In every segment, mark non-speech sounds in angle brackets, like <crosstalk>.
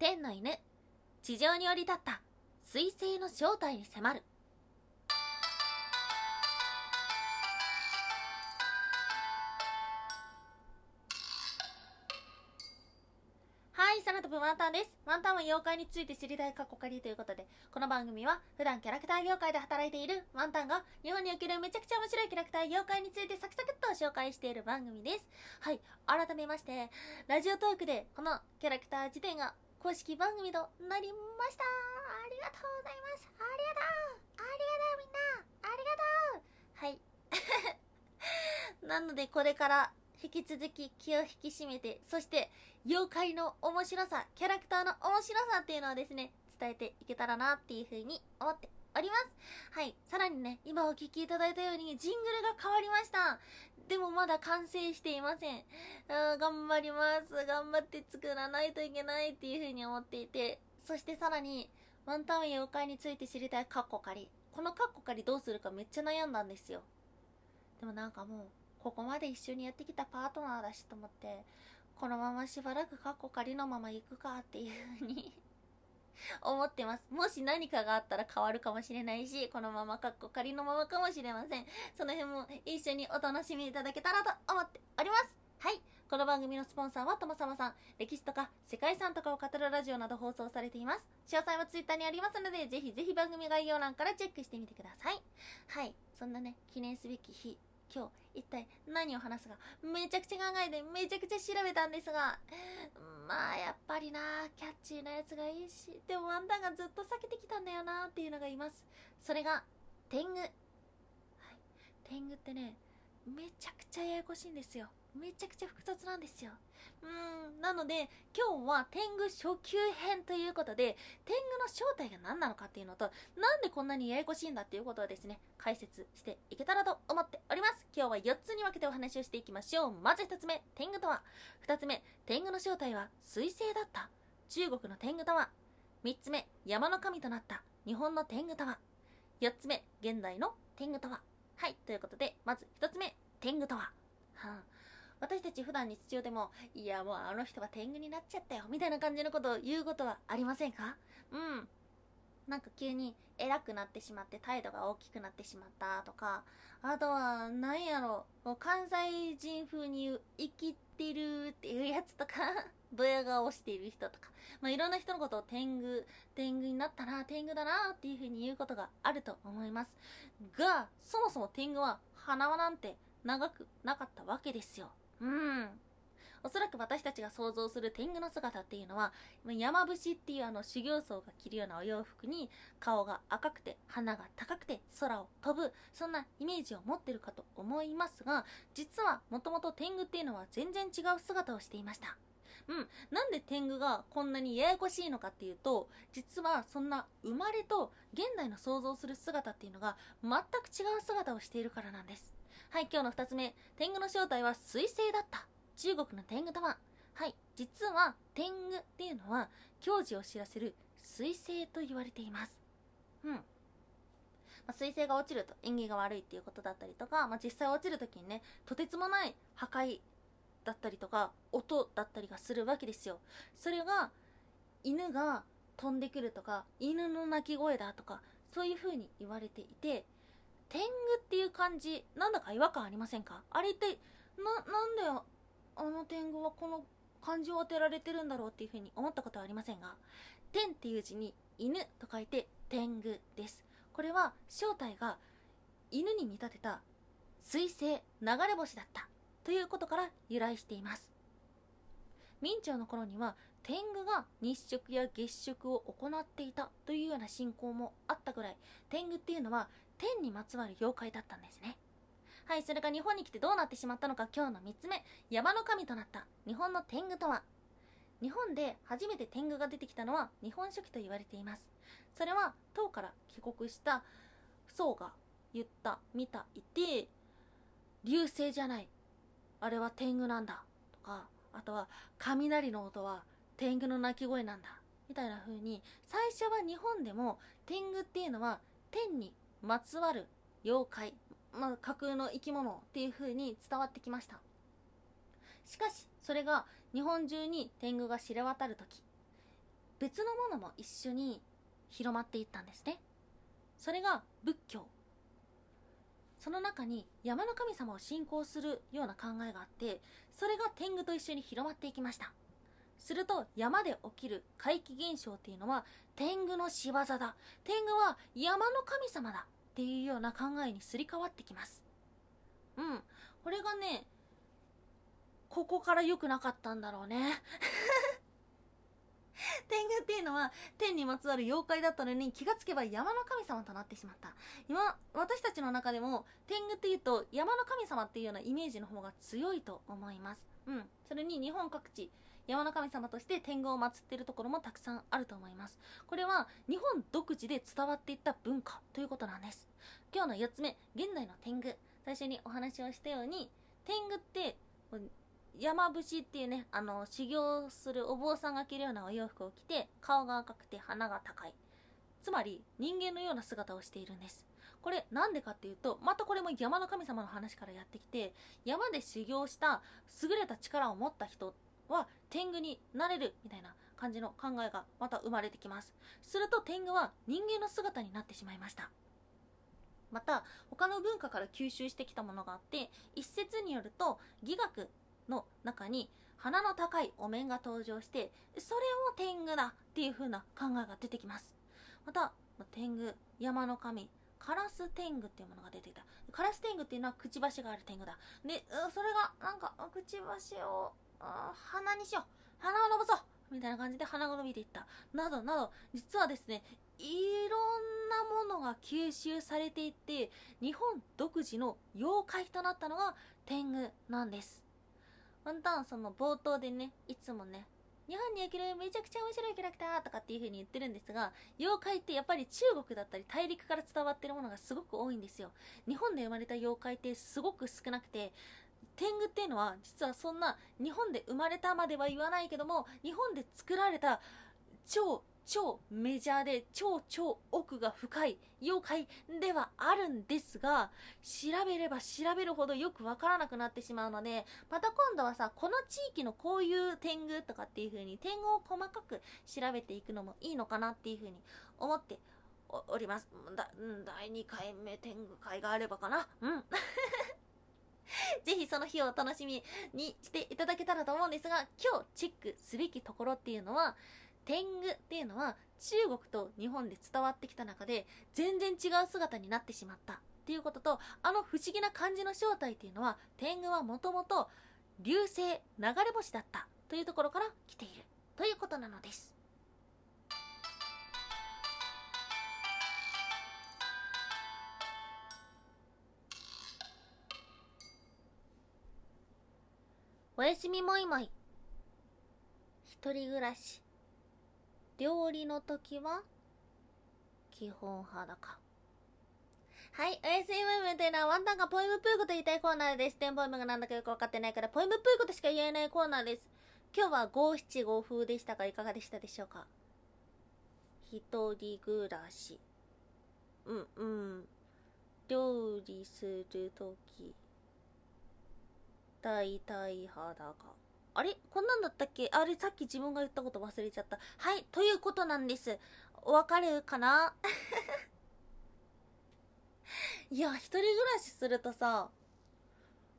天の犬地上に降り立った彗星の正体に迫るはい、空飛ぶワンタンです。ワンタンは妖怪について知りたい過去仮ということで、この番組は普段キャラクター業界で働いているワンタンが日本におけるめちゃくちゃ面白いキャラクター業界についてサクサクっと紹介している番組です。はい、改めまして、ラジオトークでこのキャラクター自体が公式番組となりました。ありがとうございます。ありがとう。ありがとうみんな。ありがとう。はい。<laughs> なのでこれから引き続き気を引き締めて、そして妖怪の面白さ、キャラクターの面白さっていうのをですね、伝えていけたらなっていうふうに思っております。はい。さらにね、今お聞きいただいたようにジングルが変わりました。でもまだ完成していません。あー頑張ります。頑張って作らないといけないっていうふうに思っていて、そしてさらに、ワンタウン妖怪について知りたいカッコ仮。このカッコ仮どうするかめっちゃ悩んだんですよ。でもなんかもう、ここまで一緒にやってきたパートナーだしと思って、このまましばらくカッコ仮のまま行くかっていうふうに <laughs> 思ってます。もし何かがあったら変わるかもしれないし、このままカッコ仮のままかもしれません。その辺も一緒にお楽しみいただけたらと思っております。はい。この番組のスポンサーはともさまさん。歴史とか世界遺産とかを語るラジオなど放送されています。詳細はツイッターにありますので、ぜひぜひ番組概要欄からチェックしてみてください。はい。そんなね、記念すべき日。今日一体何を話すかめちゃくちゃ考えてめちゃくちゃ調べたんですがまあやっぱりなキャッチーなやつがいいしでもワンダがずっと避けてきたんだよなっていうのがいます。それが天狗。はい。天狗ってねめちゃくちゃややこしいんですよ。めちゃくちゃ複雑なんですよ。うん。なので今日は天狗初級編ということで天狗の正体が何なのかっていうのとなんでこんなにややこしいんだっていうことをですね解説していけたらと思っております。今日は4つに分けてお話をしていきましょう。まず1つ目天狗とは。2つ目天狗の正体は彗星だった。中国の天狗とは。3つ目山の神となった。日本の天狗とは。4つ目現代の天狗とは。はいということでまず1つ目天狗とは、はあ。私たち普段日常でも、いやもうあの人は天狗になっちゃったよ、みたいな感じのことを言うことはありませんか？うん。なんか急に偉くなってしまって態度が大きくなってしまったとか、あとは、なんやろ、もう関西人風に言う、生きてるっていうやつとか、<laughs> ドヤ顔している人とか、まあ、いろんな人のことを天狗、天狗になったな、天狗だなっていう風に言うことがあると思います。が、そもそも天狗は鼻輪なんて長くなかったわけですよ。うん。おそらく私たちが想像する天狗の姿っていうのは、山伏っていうあの修行僧が着るようなお洋服に顔が赤くて鼻が高くて空を飛ぶ、そんなイメージを持ってるかと思いますが、実はもともと天狗っていうのは全然違う姿をしていました。うん。なんで天狗がこんなにややこしいのかっていうと、実はそんな生まれと現代の想像する姿っていうのが全く違う姿をしているからなんです。はい、今日の二つ目。天狗の正体は彗星だった。中国の天狗とははい、実は天狗っていうのは、矜持を知らせる彗星と言われています。うん。まあ、彗星が落ちると縁起が悪いっていうことだったりとか、まあ、実際落ちるときにね、とてつもない破壊だったりとか、音だったりがするわけですよ。それが、犬が飛んでくるとか、犬の鳴き声だとか、そういう風に言われていて、天狗っていう漢字、なんだか違和感ありませんか？あれ一体、な、なんであの天狗はこの漢字を当てられてるんだろうっていう風に思ったことはありませんが、天っていう字に犬と書いて天狗です。これは正体が犬に見立てた水星流れ星だったということから由来しています。明朝の頃には天狗が日食や月食を行っていたというような信仰もあったぐらい天狗っていうのは天にまつわる妖怪だったんですね。はい、それが日本に来てどうなってしまったのか今日の3つ目。山の神となった日本の天狗とは日本で初めて天狗が出てきたのは日本書紀と言われています。それは唐から帰国した僧が言った、見た、いて、流星じゃない。あれは天狗なんだ。とか、あとは雷の音は天狗の鳴き声なんだ。みたいな風に、最初は日本でも天狗っていうのは天にまつわる妖怪、まあ、架空の生き物っていう風に伝わってきました。しかし、それが日本中に天狗が知れ渡るとき、別のものも一緒に広まっていったんですねそれが仏教その中に山の神様を信仰するような考えがあってそれが天狗と一緒に広まっていきましたすると山で起きる怪奇現象っていうのは天狗の仕業だ。天狗は山の神様だっていうような考えにすり替わってきます。うん。これがねここから良くなかったんだろうね。<laughs> 天狗っていうのは天にまつわる妖怪だったのに気がつけば山の神様となってしまった。今私たちの中でも天狗っていうと山の神様っていうようなイメージの方が強いと思います。うん。それに日本各地山の神様として天狗を祀っているところもたくさんあると思いますこれは日本独自で伝わっていった文化ということなんです今日の4つ目現代の天狗最初にお話をしたように天狗って山伏っていうね、あの、修行するお坊さんが着るようなお洋服を着て、顔が赤くて鼻が高い。つまり、人間のような姿をしているんです。これ、なんでかっていうと、またこれも山の神様の話からやってきて、山で修行した優れた力を持った人は天狗になれるみたいな感じの考えがまた生まれてきます。すると天狗は人間の姿になってしまいました。また他の文化から吸収してきたものがあって一説によると義学の中に鼻の高いお面が登場してそれを天狗だっていう風な考えが出てきますまた天狗山の神カラス天狗っていうものが出てきたカラス天狗っていうのはくちばしがある天狗だでそれがなんかくちばしを鼻にしよう。鼻を伸ばそう。みたいな感じで鼻が伸びていった。などなど実はですねいろんなものが吸収されていって日本独自の妖怪となったのが天狗なんです。ワンタンその冒頭でね、いつもね、日本におけるめちゃくちゃ面白いキャラクターとかっていう風に言ってるんですが、妖怪ってやっぱり中国だったり大陸から伝わってるものがすごく多いんですよ。日本で生まれた妖怪ってすごく少なくて、天狗っていうのは実はそんな日本で生まれたまでは言わないけども、日本で作られた超超メジャーで超超奥が深い妖怪ではあるんですが調べれば調べるほどよくわからなくなってしまうのでまた今度はさこの地域のこういう天狗とかっていう風に天狗を細かく調べていくのもいいのかなっていう風に思っております。だ第2回目天狗会があればかな。うん。<laughs> ぜひその日をお楽しみにしていただけたらと思うんですが今日チェックすべきところっていうのは天狗っていうのは中国と日本で伝わってきた中で全然違う姿になってしまったっていうこととあの不思議な感じの正体っていうのは天狗はもともと流星流れ星だったというところから来ているということなのです。おやすみもいもい一人暮らし料理の時は基本裸はい、おやすみムームというのはワンタンがポエムプーコと言いたいコーナーです。テンポエムがなんだかよくわかってないから、ポエムプーコとしか言えないコーナーです。今日は五七五風でしたが、いかがでしたでしょうか？一人暮らし。うんうん。料理するとき。大体裸。あれ？こんなんだったっけ？あれさっき自分が言ったこと忘れちゃった。はい、ということなんです。わかるかな？<laughs> いや、一人暮らしするとさ、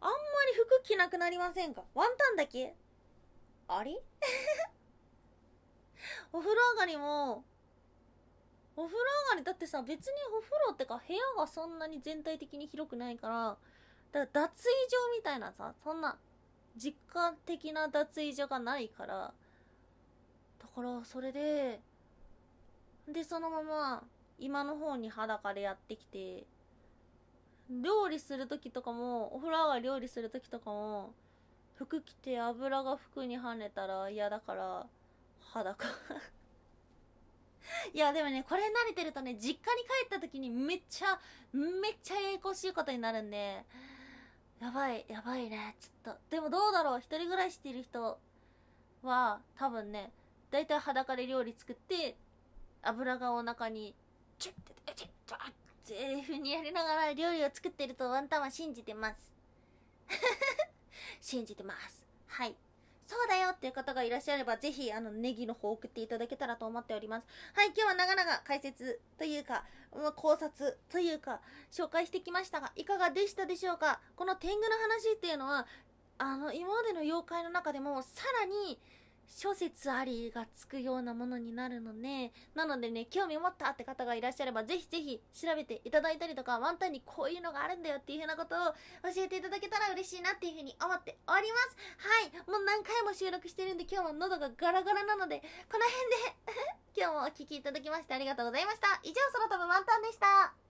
あんまり服着なくなりませんか？ワンタンだけ？あれ？<laughs> お風呂上がりも、お風呂上がりだってさ、別にお風呂ってか部屋がそんなに全体的に広くないから、だから脱衣場みたいなさ、そんな実家的な脱衣所がないからだからそれででそのまま今の方に裸でやってきて料理する時とかもお風呂上がり料理する時とかも服着て油が服に跳ねたら嫌だから裸。<laughs> いやでもねこれ慣れてるとね実家に帰った時にめっちゃめっちゃややこしいことになるんでやばい、やばいね、ちょっと。でもどうだろう、一人暮らししてる人は、多分ね、だいたい裸で料理作って、油がお腹に、チュッて、チュッと、っていう風にやりながら料理を作ってるとワンタンは信じてます。<laughs> 信じてます。はい。そうだよっていう方がいらっしゃれば、ぜひ、あの、ネギの方送っていただけたらと思っております。はい、今日は長々解説というか、考察というか、紹介してきましたが、いかがでしたでしょうか？この天狗の話っていうのは、あの、今までの妖怪の中でも、さらに、諸説ありがつくようなものになるので、なのでね、興味持ったって方がいらっしゃれば、ぜひぜひ調べていただいたりとか、ワンタンにこういうのがあるんだよっていう風なことを教えていただけたら嬉しいなっていう風に思っております。はい。もう何回も収録してるんで、今日は喉がガラガラなので、この辺で <laughs> 今日もお聴きいただきましてありがとうございました。以上、空飛ぶワンタンでした。